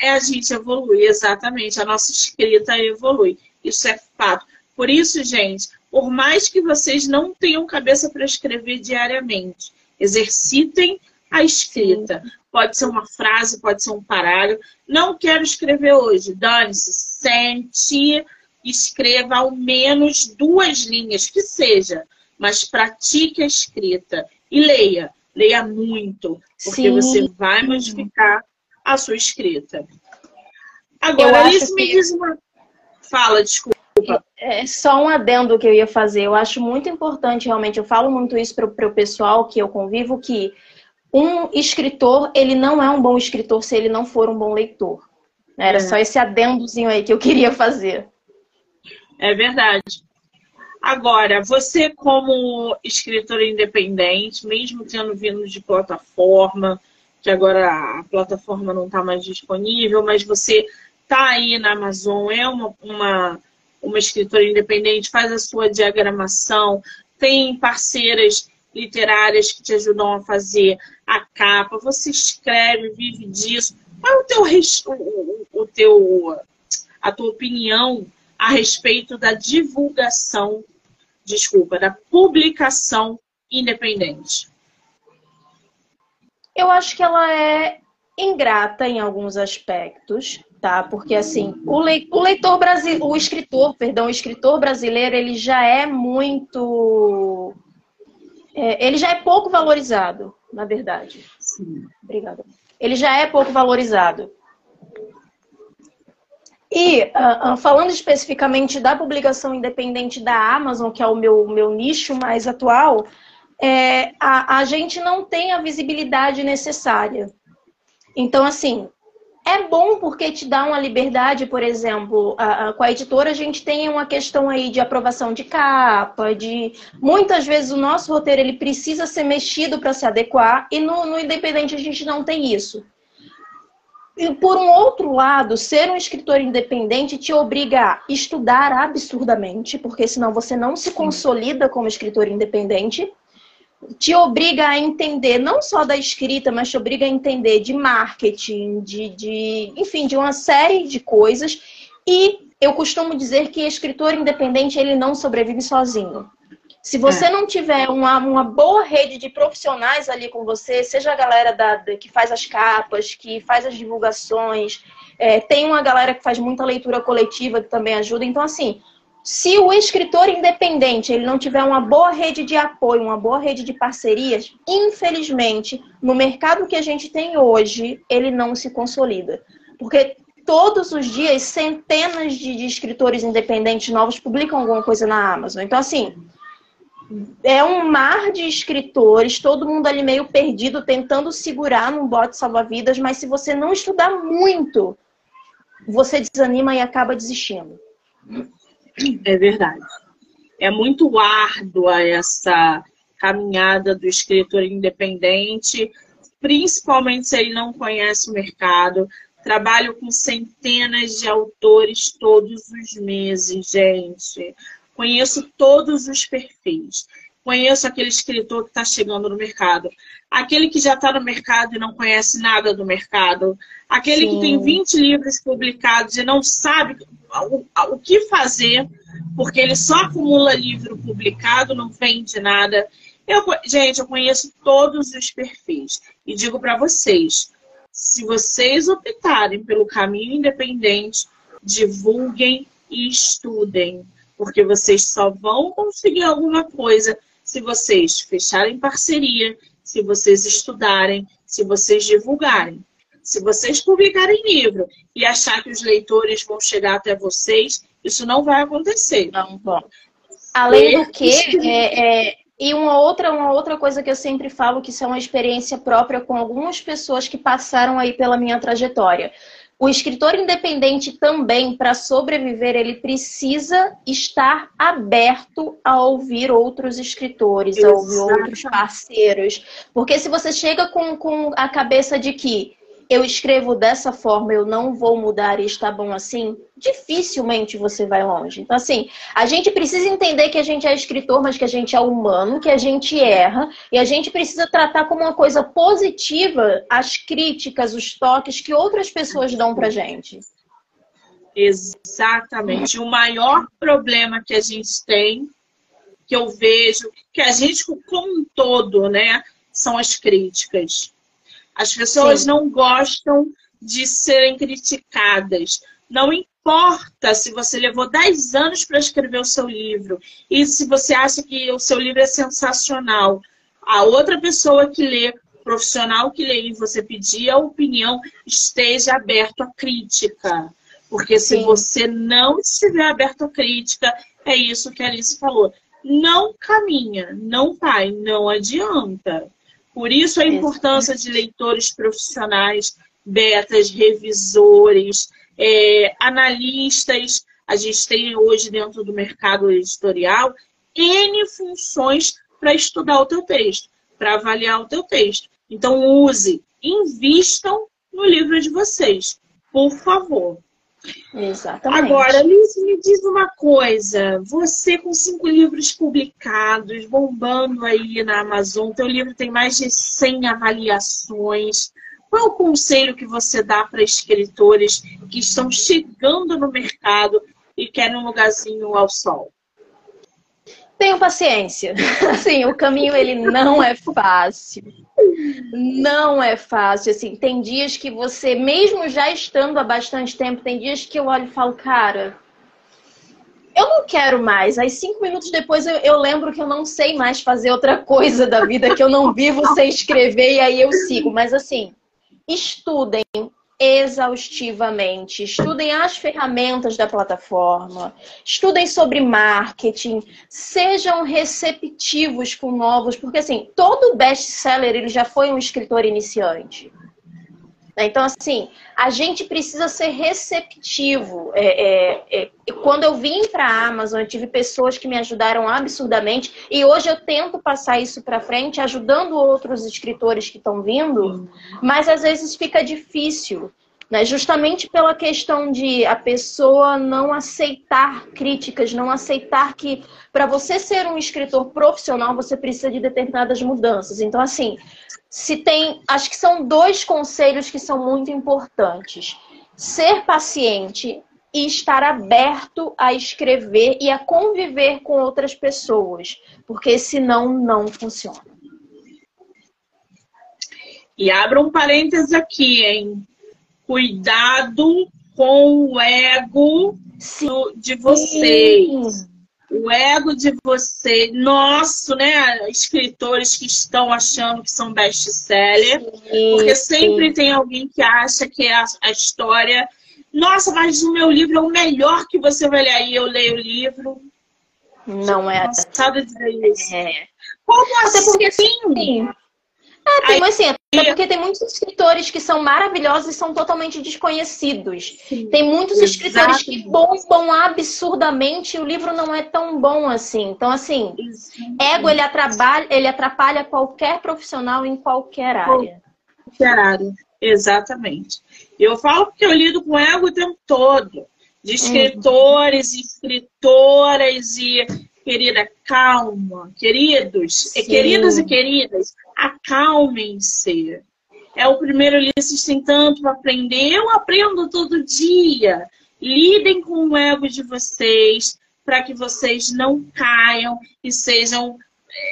É, a gente evolui, exatamente. A nossa escrita evolui. Isso é fato. Por isso, gente, por mais que vocês não tenham cabeça para escrever diariamente, exercitem a escrita. Sim. Pode ser uma frase, pode ser um parágrafo. Não quero escrever hoje. Dane-se, sente, escreva ao menos duas linhas, que seja, mas pratique a escrita e leia. Leia muito, porque Sim. você vai modificar a sua escrita. Agora, Alice, me diz uma. Fala, desculpa. É só um adendo que eu ia fazer. Eu acho muito importante, realmente, eu falo muito isso para o pessoal que eu convivo, que um escritor, ele não é um bom escritor se ele não for um bom leitor. Era é. só esse adendozinho aí que eu queria fazer. É verdade. Agora, você como escritora independente, mesmo tendo vindo de plataforma, que agora a plataforma não está mais disponível, mas você está aí na Amazon, é uma, uma, uma escritora independente, faz a sua diagramação, tem parceiras literárias que te ajudam a fazer a capa, você escreve, vive disso. Qual é o teu, o, o teu, a tua opinião a respeito da divulgação, desculpa, da publicação independente? Eu acho que ela é ingrata em alguns aspectos, tá? Porque assim, o, leitor brasileiro, o escritor, perdão, o escritor brasileiro, ele já é muito é, ele já é pouco valorizado, na verdade. Sim. Obrigada. Ele já é pouco valorizado. E uh, uh, falando especificamente da publicação independente da Amazon, que é o meu, meu nicho mais atual, é, a, a gente não tem a visibilidade necessária. Então, assim, é bom porque te dá uma liberdade, por exemplo, a, a, com a editora a gente tem uma questão aí de aprovação de capa, de muitas vezes o nosso roteiro ele precisa ser mexido para se adequar e no, no independente a gente não tem isso. E por um outro lado, ser um escritor independente te obriga a estudar absurdamente, porque senão você não se consolida como escritor independente te obriga a entender não só da escrita, mas te obriga a entender de marketing, de, de enfim, de uma série de coisas. E eu costumo dizer que escritor independente ele não sobrevive sozinho. Se você é. não tiver uma, uma boa rede de profissionais ali com você, seja a galera da, da que faz as capas, que faz as divulgações, é, tem uma galera que faz muita leitura coletiva que também ajuda. Então, assim, se o escritor independente ele não tiver uma boa rede de apoio, uma boa rede de parcerias, infelizmente, no mercado que a gente tem hoje, ele não se consolida. Porque todos os dias, centenas de, de escritores independentes novos publicam alguma coisa na Amazon. Então, assim, é um mar de escritores, todo mundo ali meio perdido, tentando segurar num bote salva-vidas, mas se você não estudar muito, você desanima e acaba desistindo. É verdade. É muito árdua essa caminhada do escritor independente, principalmente se ele não conhece o mercado. Trabalho com centenas de autores todos os meses, gente. Conheço todos os perfis. Conheço aquele escritor que está chegando no mercado. Aquele que já está no mercado e não conhece nada do mercado. Aquele Sim. que tem 20 livros publicados e não sabe o, o que fazer, porque ele só acumula livro publicado, não vende nada. Eu, gente, eu conheço todos os perfis. E digo para vocês: se vocês optarem pelo caminho independente, divulguem e estudem porque vocês só vão conseguir alguma coisa se vocês fecharem parceria, se vocês estudarem, se vocês divulgarem. Se vocês publicarem livro e achar que os leitores vão chegar até vocês, isso não vai acontecer. Não vão. Além do que, é, é, e uma outra, uma outra coisa que eu sempre falo, que isso é uma experiência própria com algumas pessoas que passaram aí pela minha trajetória. O escritor independente também, para sobreviver, ele precisa estar aberto a ouvir outros escritores, Exato. a ouvir outros parceiros. Porque se você chega com, com a cabeça de que eu escrevo dessa forma, eu não vou mudar e está bom assim, dificilmente você vai longe. Então, assim, a gente precisa entender que a gente é escritor, mas que a gente é humano, que a gente erra, e a gente precisa tratar como uma coisa positiva as críticas, os toques que outras pessoas dão pra gente. Exatamente. O maior problema que a gente tem, que eu vejo, que a gente como um todo, né, são as críticas as pessoas Sim. não gostam de serem criticadas. Não importa se você levou 10 anos para escrever o seu livro e se você acha que o seu livro é sensacional. A outra pessoa que lê, profissional que lê e você pedir a opinião, esteja aberto à crítica. Porque se Sim. você não estiver aberto à crítica, é isso que a Alice falou. Não caminha, não vai, não adianta. Por isso a importância de leitores profissionais, betas, revisores, é, analistas. A gente tem hoje dentro do mercado editorial N funções para estudar o teu texto, para avaliar o teu texto. Então use, invistam no livro de vocês, por favor. Exatamente. Agora, Liz, me diz uma coisa. Você com cinco livros publicados, bombando aí na Amazon, teu livro tem mais de 100 avaliações. Qual o conselho que você dá para escritores que estão chegando no mercado e querem um lugarzinho ao sol? Tenham paciência. Assim, o caminho ele não é fácil. Não é fácil, assim, tem dias que você, mesmo já estando há bastante tempo, tem dias que eu olho e falo, cara, eu não quero mais. Aí cinco minutos depois eu, eu, lembro que eu não sei mais fazer outra coisa da vida, que eu não vivo sem escrever e aí eu sigo. Mas assim, estudem, exaustivamente. Estudem as ferramentas da plataforma, estudem sobre marketing, sejam receptivos com novos, porque assim, todo best-seller ele já foi um escritor iniciante. Então, assim, a gente precisa ser receptivo. É, é, é, quando eu vim para a Amazon, eu tive pessoas que me ajudaram absurdamente e hoje eu tento passar isso para frente, ajudando outros escritores que estão vindo, mas às vezes fica difícil. Né? Justamente pela questão de a pessoa não aceitar críticas, não aceitar que para você ser um escritor profissional você precisa de determinadas mudanças. Então, assim, se tem. Acho que são dois conselhos que são muito importantes: ser paciente e estar aberto a escrever e a conviver com outras pessoas, porque senão não funciona. E abra um parênteses aqui, hein? Cuidado com o ego Sim. de vocês o ego de você, nosso, né, escritores que estão achando que são best-seller, porque sempre sim. tem alguém que acha que a, a, história, nossa, mas o meu livro é o melhor que você vai ler aí, eu leio o livro. Não é. Cansada de dizer isso. É. Como Até assim? porque sim. É, tem, mas, assim, até porque tem muitos escritores que são maravilhosos e são totalmente desconhecidos. Sim. Tem muitos escritores que Exatamente. bombam absurdamente e o livro não é tão bom assim. Então, assim, ego ele atrapalha, ele atrapalha qualquer profissional em qualquer área. Literário. Exatamente. Eu falo porque eu lido com ego o tempo todo. De escritores, e escritoras e querida, calma, queridos, Sim. queridos e queridas, acalmem-se. É o primeiro vocês têm tanto para aprender. Eu aprendo todo dia. Lidem com o ego de vocês para que vocês não caiam e sejam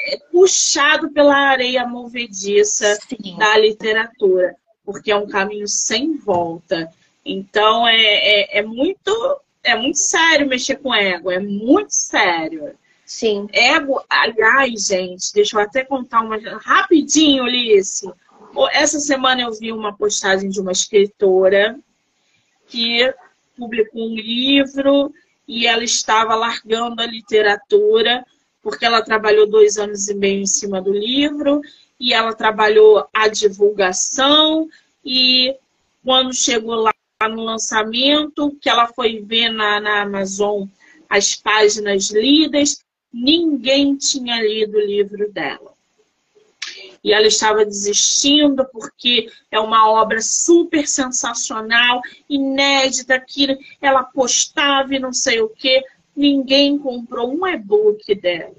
é, puxados pela areia movediça Sim. da literatura, porque é um caminho sem volta. Então é, é, é muito é muito sério mexer com ego, é muito sério. Sim. Ego, aliás, gente, deixa eu até contar uma rapidinho, Ulice. Essa semana eu vi uma postagem de uma escritora que publicou um livro e ela estava largando a literatura porque ela trabalhou dois anos e meio em cima do livro e ela trabalhou a divulgação e quando chegou lá no lançamento, que ela foi ver na, na Amazon as páginas lidas, ninguém tinha lido o livro dela. E ela estava desistindo porque é uma obra super sensacional, inédita, que ela postava e não sei o quê. Ninguém comprou um e-book dela.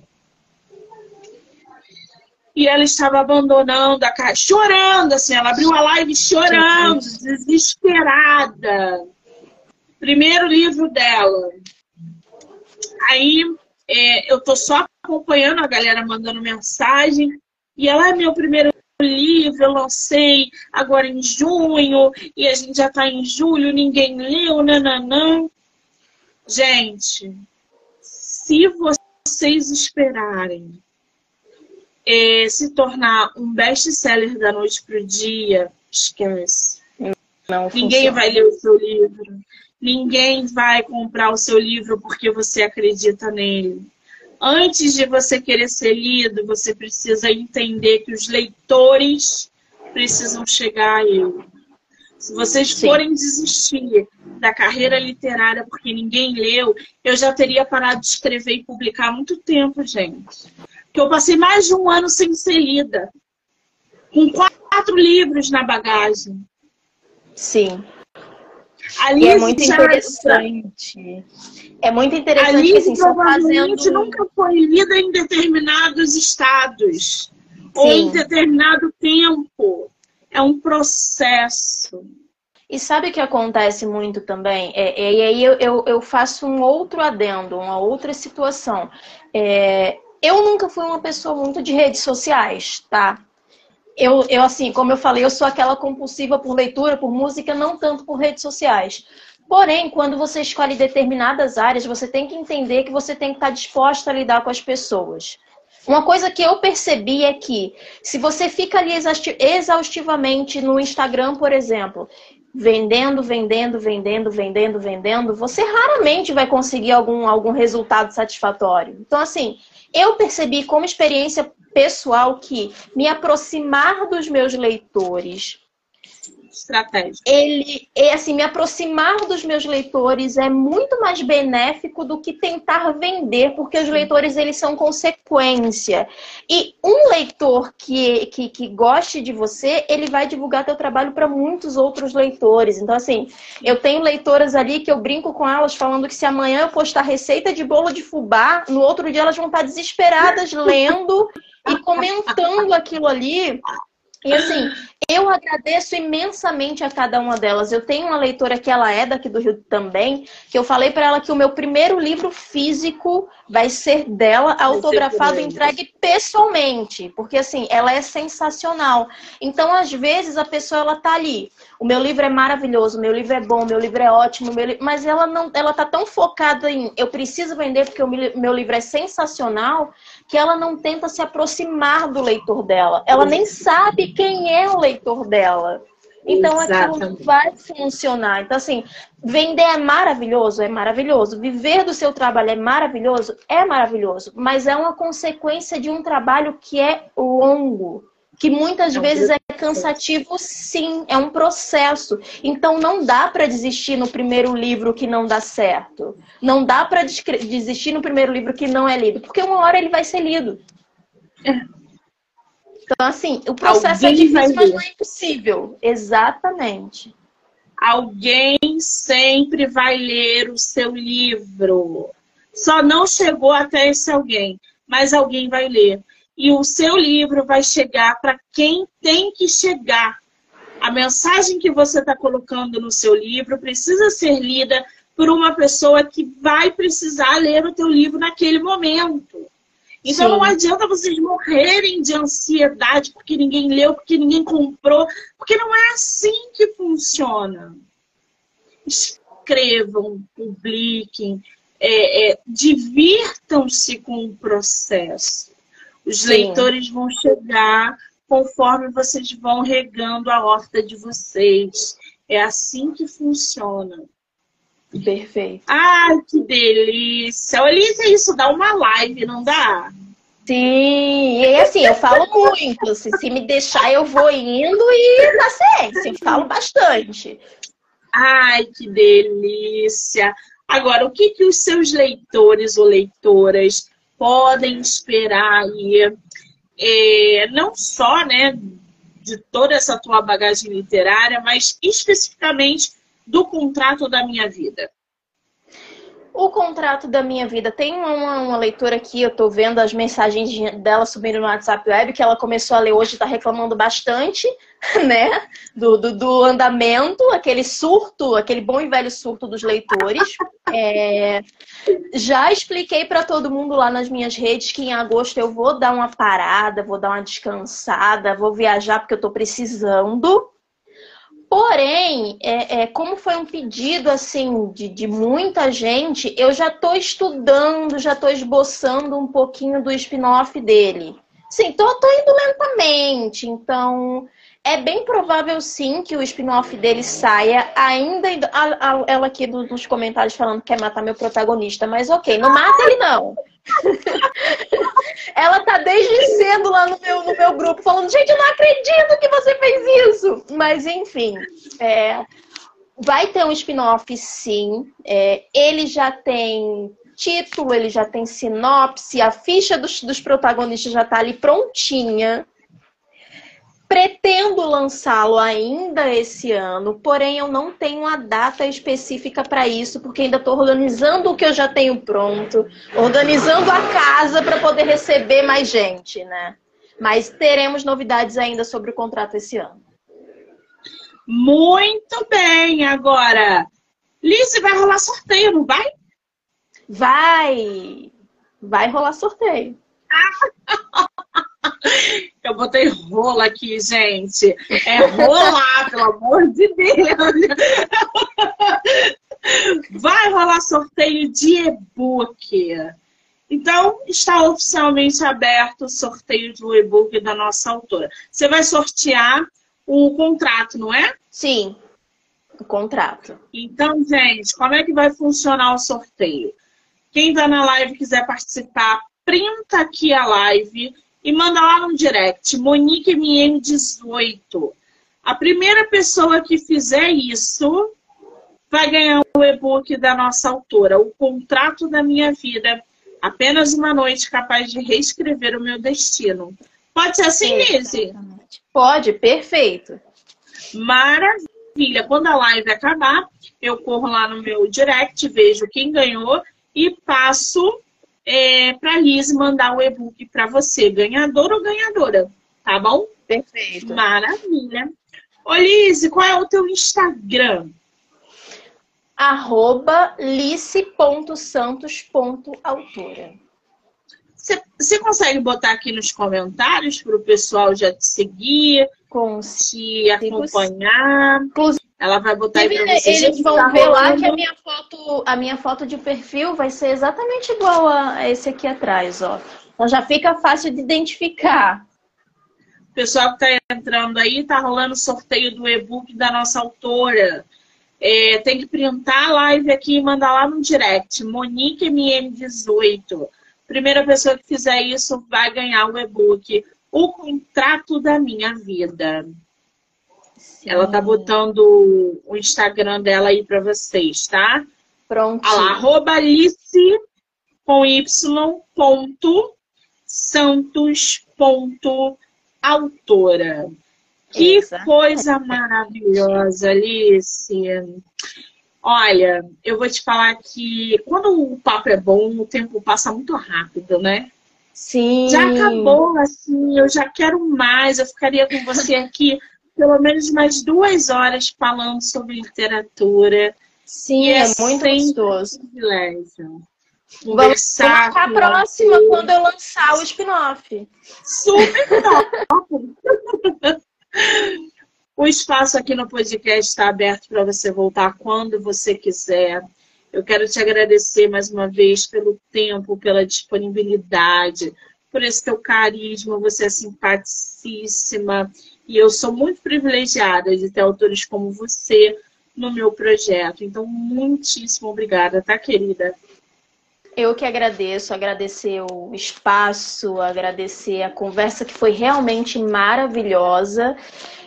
E ela estava abandonando a casa, chorando, assim, ela abriu a live chorando, desesperada. Primeiro livro dela. Aí é, eu tô só acompanhando a galera mandando mensagem. E ela é meu primeiro livro, eu lancei agora em junho, e a gente já tá em julho, ninguém leu, nananã. Gente, se vocês esperarem é, se tornar um best-seller da noite pro dia, esquece. Não Ninguém funciona. vai ler o seu livro. Ninguém vai comprar o seu livro porque você acredita nele. Antes de você querer ser lido, você precisa entender que os leitores precisam chegar a ele. Se vocês Sim. forem desistir da carreira literária porque ninguém leu, eu já teria parado de escrever e publicar há muito tempo, gente. Porque eu passei mais de um ano sem ser lida. Com quatro livros na bagagem. Sim. E é muito já- interessante. É muito interessante que assim, são provavelmente fazendo. nunca foi lida em determinados estados ou em Sim. determinado tempo. É um processo. E sabe o que acontece muito também? É, é, e aí eu, eu, eu faço um outro adendo, uma outra situação. É, eu nunca fui uma pessoa muito de redes sociais, tá? Eu, eu, assim, como eu falei, eu sou aquela compulsiva por leitura, por música, não tanto por redes sociais. Porém, quando você escolhe determinadas áreas, você tem que entender que você tem que estar disposta a lidar com as pessoas. Uma coisa que eu percebi é que se você fica ali exausti- exaustivamente no Instagram, por exemplo, vendendo, vendendo, vendendo, vendendo, vendendo, você raramente vai conseguir algum, algum resultado satisfatório. Então, assim, eu percebi como experiência pessoal que me aproximar dos meus leitores, Estratégia. ele, é, assim, me aproximar dos meus leitores é muito mais benéfico do que tentar vender, porque os leitores eles são consequência. E um leitor que, que, que goste de você, ele vai divulgar teu trabalho para muitos outros leitores. Então, assim, eu tenho leitoras ali que eu brinco com elas falando que se amanhã eu postar receita de bolo de fubá, no outro dia elas vão estar desesperadas lendo e comentando aquilo ali. E assim, eu agradeço imensamente a cada uma delas. Eu tenho uma leitora que ela é daqui do Rio também, que eu falei para ela que o meu primeiro livro físico vai ser dela, autografado e entregue pessoalmente, porque assim, ela é sensacional. Então, às vezes a pessoa ela tá ali, o meu livro é maravilhoso, o meu livro é bom, o meu livro é ótimo, li- mas ela não, ela tá tão focada em eu preciso vender porque o meu livro é sensacional, que ela não tenta se aproximar do leitor dela. Ela nem sabe quem é o leitor dela. Então Exatamente. aquilo vai funcionar. Então, assim, vender é maravilhoso, é maravilhoso. Viver do seu trabalho é maravilhoso, é maravilhoso. Mas é uma consequência de um trabalho que é longo. Que muitas é vezes é cansativo, sim, é um processo. Então não dá para desistir no primeiro livro que não dá certo. Não dá para desistir no primeiro livro que não é lido, porque uma hora ele vai ser lido. É. Então, assim, o processo é Alguém é difícil, mas não é impossível. Exatamente. Alguém sempre vai ler o seu livro. Só não chegou até esse alguém, mas alguém vai ler. E o seu livro vai chegar para quem tem que chegar. A mensagem que você está colocando no seu livro precisa ser lida por uma pessoa que vai precisar ler o teu livro naquele momento. Então Sim. não adianta vocês morrerem de ansiedade porque ninguém leu, porque ninguém comprou, porque não é assim que funciona. Escrevam, publiquem, é, é, divirtam-se com o processo. Os Sim. leitores vão chegar conforme vocês vão regando a horta de vocês. É assim que funciona. Perfeito. Ai, que delícia. Olha isso, dá uma live, não dá? Sim, e assim, eu falo muito. Se, se me deixar, eu vou indo e na ciência, eu falo bastante. Ai, que delícia. Agora, o que, que os seus leitores ou leitoras podem esperar aí? É, não só, né, de toda essa tua bagagem literária, mas especificamente do contrato da minha vida? O contrato da minha vida. Tem uma, uma leitora aqui, eu tô vendo as mensagens dela subindo no WhatsApp Web, que ela começou a ler hoje, tá reclamando bastante, né? Do, do, do andamento, aquele surto, aquele bom e velho surto dos leitores. É... Já expliquei para todo mundo lá nas minhas redes que em agosto eu vou dar uma parada, vou dar uma descansada, vou viajar porque eu tô precisando. Porém, é, é, como foi um pedido assim de, de muita gente, eu já estou estudando, já estou esboçando um pouquinho do spin-off dele. Sim, tô, tô indo lentamente, então é bem provável sim que o spin-off dele saia ainda. A, a, ela aqui nos comentários falando que quer matar meu protagonista, mas ok, não mata ele não. Ela tá desde cedo lá no meu, no meu grupo falando, gente, eu não acredito que você fez isso. Mas enfim, é, vai ter um spin-off sim. É, ele já tem título, ele já tem sinopse, a ficha dos, dos protagonistas já tá ali prontinha. Pretendo lançá-lo ainda esse ano, porém eu não tenho a data específica para isso, porque ainda estou organizando o que eu já tenho pronto, organizando a casa para poder receber mais gente, né? Mas teremos novidades ainda sobre o contrato esse ano. Muito bem, agora. Liz, vai rolar sorteio, não vai? Vai! Vai rolar sorteio. Eu botei rola aqui, gente. É rolar, pelo amor de Deus. Vai rolar sorteio de e-book. Então, está oficialmente aberto o sorteio do e-book da nossa autora. Você vai sortear o contrato, não é? Sim, o contrato. Então, gente, como é que vai funcionar o sorteio? Quem está na live quiser participar, printa aqui a live e manda lá no direct, MoniqueMM18. A primeira pessoa que fizer isso vai ganhar o e-book da nossa autora, O Contrato da Minha Vida. Apenas uma noite capaz de reescrever o meu destino. Pode ser assim, Lizzie? Pode, perfeito. Maravilha. Quando a live acabar, eu corro lá no meu direct, vejo quem ganhou e passo é, para Liz mandar o e-book para você, ganhador ou ganhadora, tá bom? Perfeito. Maravilha. Ô, Liz, qual é o teu Instagram? Arroba lice.santos.autora. Você consegue botar aqui nos comentários para o pessoal já te seguir, com te acompanhar? Inclusive, ela vai botar aí pra vocês. Eles vão tá ver lá que a minha foto, a minha foto de perfil vai ser exatamente igual a esse aqui atrás, ó. Então já fica fácil de identificar. Pessoal que está entrando aí, tá rolando sorteio do e-book da nossa autora. É, tem que printar a live aqui e mandar lá no direct. Monique MM18. Primeira pessoa que fizer isso vai ganhar o e-book. O contrato da minha vida. Sim. Ela tá botando o Instagram dela aí para vocês, tá? Pronto. Olha lá, arroba Alice com Y ponto Santos ponto autora. Que coisa maravilhosa, Alice. Olha, eu vou te falar que quando o papo é bom, o tempo passa muito rápido, né? Sim. Já acabou, assim, eu já quero mais. Eu ficaria com você aqui pelo menos mais duas horas falando sobre literatura. Sim, e é, é muito gostoso. Privilégio. Vamos marcar a próxima quando eu lançar o spin-off. Super top! o espaço aqui no podcast está aberto para você voltar quando você quiser. Eu quero te agradecer mais uma vez pelo tempo, pela disponibilidade, por esse teu carisma, você é simpaticíssima. E eu sou muito privilegiada de ter autores como você no meu projeto. Então, muitíssimo obrigada, tá, querida? Eu que agradeço, agradecer o espaço, agradecer a conversa que foi realmente maravilhosa.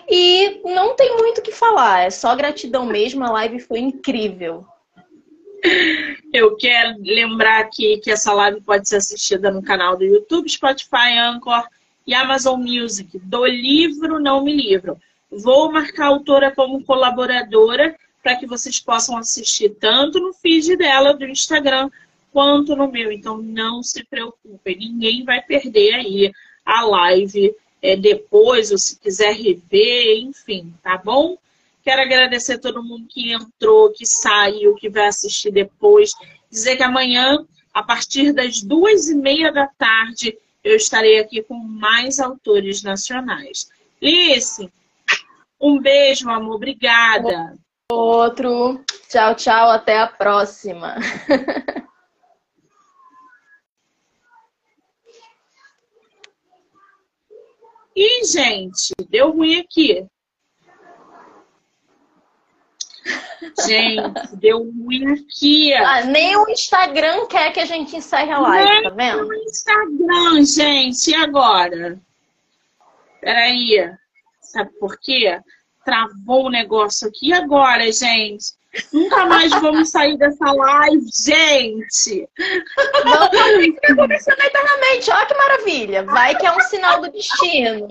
E não tem muito o que falar, é só gratidão mesmo, a live foi incrível. Eu quero lembrar aqui que essa live pode ser assistida no canal do YouTube, Spotify, Anchor e Amazon Music, do livro Não Me Livro. Vou marcar a autora como colaboradora para que vocês possam assistir tanto no feed dela do Instagram quanto no meu. Então não se preocupem, ninguém vai perder aí a live é, depois, ou se quiser rever, enfim, tá bom? Quero agradecer a todo mundo que entrou, que saiu, que vai assistir depois. Dizer que amanhã, a partir das duas e meia da tarde, eu estarei aqui com mais autores nacionais. Lice, um beijo, amor. Obrigada. Outro. Tchau, tchau. Até a próxima. Ih, gente, deu ruim aqui. Gente, deu ruim aqui. Ah, nem o Instagram quer que a gente encerre a live, nem tá vendo? o Instagram, gente. E agora? Peraí. Sabe por quê? Travou o negócio aqui. E agora, gente? Nunca mais vamos sair dessa live, gente! Vamos ficar conversando eternamente. Olha que maravilha. Vai que é um sinal do destino.